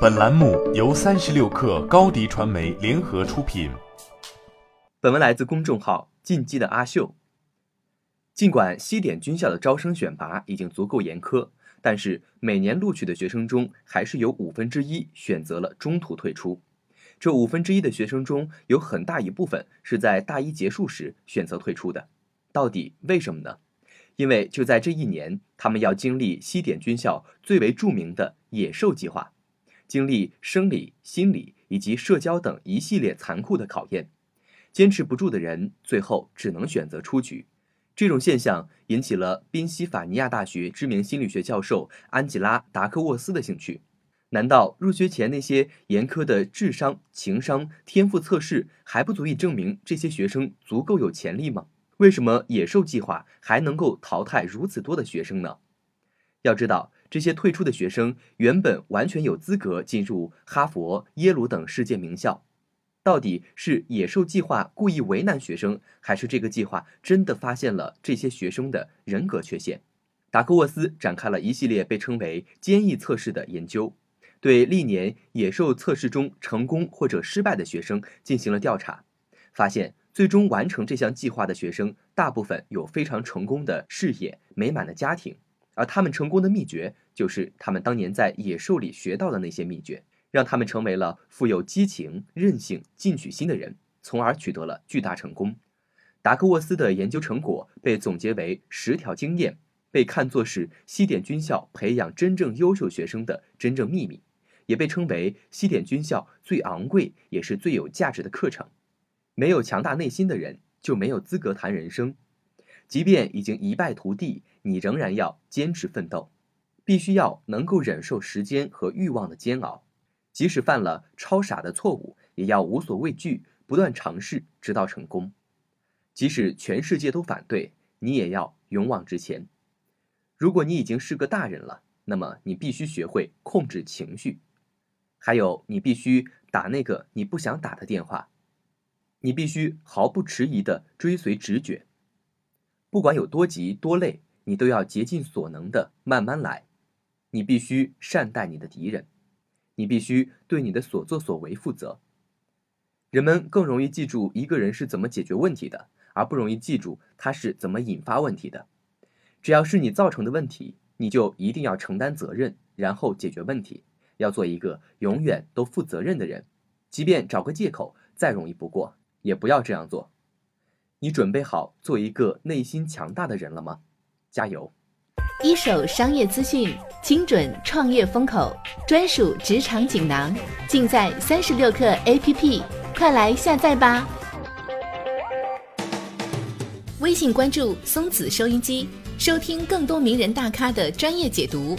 本栏目由三十六氪高低传媒联合出品。本文来自公众号“进击的阿秀”。尽管西点军校的招生选拔已经足够严苛，但是每年录取的学生中，还是有五分之一选择了中途退出。这五分之一的学生中，有很大一部分是在大一结束时选择退出的。到底为什么呢？因为就在这一年，他们要经历西点军校最为著名的“野兽计划”，经历生理、心理以及社交等一系列残酷的考验。坚持不住的人，最后只能选择出局。这种现象引起了宾夕法尼亚大学知名心理学教授安吉拉·达克沃斯的兴趣。难道入学前那些严苛的智商、情商、天赋测试还不足以证明这些学生足够有潜力吗？为什么野兽计划还能够淘汰如此多的学生呢？要知道，这些退出的学生原本完全有资格进入哈佛、耶鲁等世界名校。到底是野兽计划故意为难学生，还是这个计划真的发现了这些学生的人格缺陷？达克沃斯展开了一系列被称为“坚毅测试”的研究，对历年野兽测试中成功或者失败的学生进行了调查，发现。最终完成这项计划的学生，大部分有非常成功的事业、美满的家庭，而他们成功的秘诀，就是他们当年在野兽里学到的那些秘诀，让他们成为了富有激情、韧性、进取心的人，从而取得了巨大成功。达克沃斯的研究成果被总结为十条经验，被看作是西点军校培养真正优秀学生的真正秘密，也被称为西点军校最昂贵也是最有价值的课程。没有强大内心的人就没有资格谈人生，即便已经一败涂地，你仍然要坚持奋斗，必须要能够忍受时间和欲望的煎熬，即使犯了超傻的错误，也要无所畏惧，不断尝试，直到成功。即使全世界都反对，你也要勇往直前。如果你已经是个大人了，那么你必须学会控制情绪，还有你必须打那个你不想打的电话。你必须毫不迟疑地追随直觉，不管有多急多累，你都要竭尽所能的慢慢来。你必须善待你的敌人，你必须对你的所作所为负责。人们更容易记住一个人是怎么解决问题的，而不容易记住他是怎么引发问题的。只要是你造成的问题，你就一定要承担责任，然后解决问题。要做一个永远都负责任的人，即便找个借口再容易不过。也不要这样做。你准备好做一个内心强大的人了吗？加油！一手商业资讯，精准创业风口，专属职场锦囊，尽在三十六课 APP，快来下载吧！微信关注松子收音机，收听更多名人大咖的专业解读。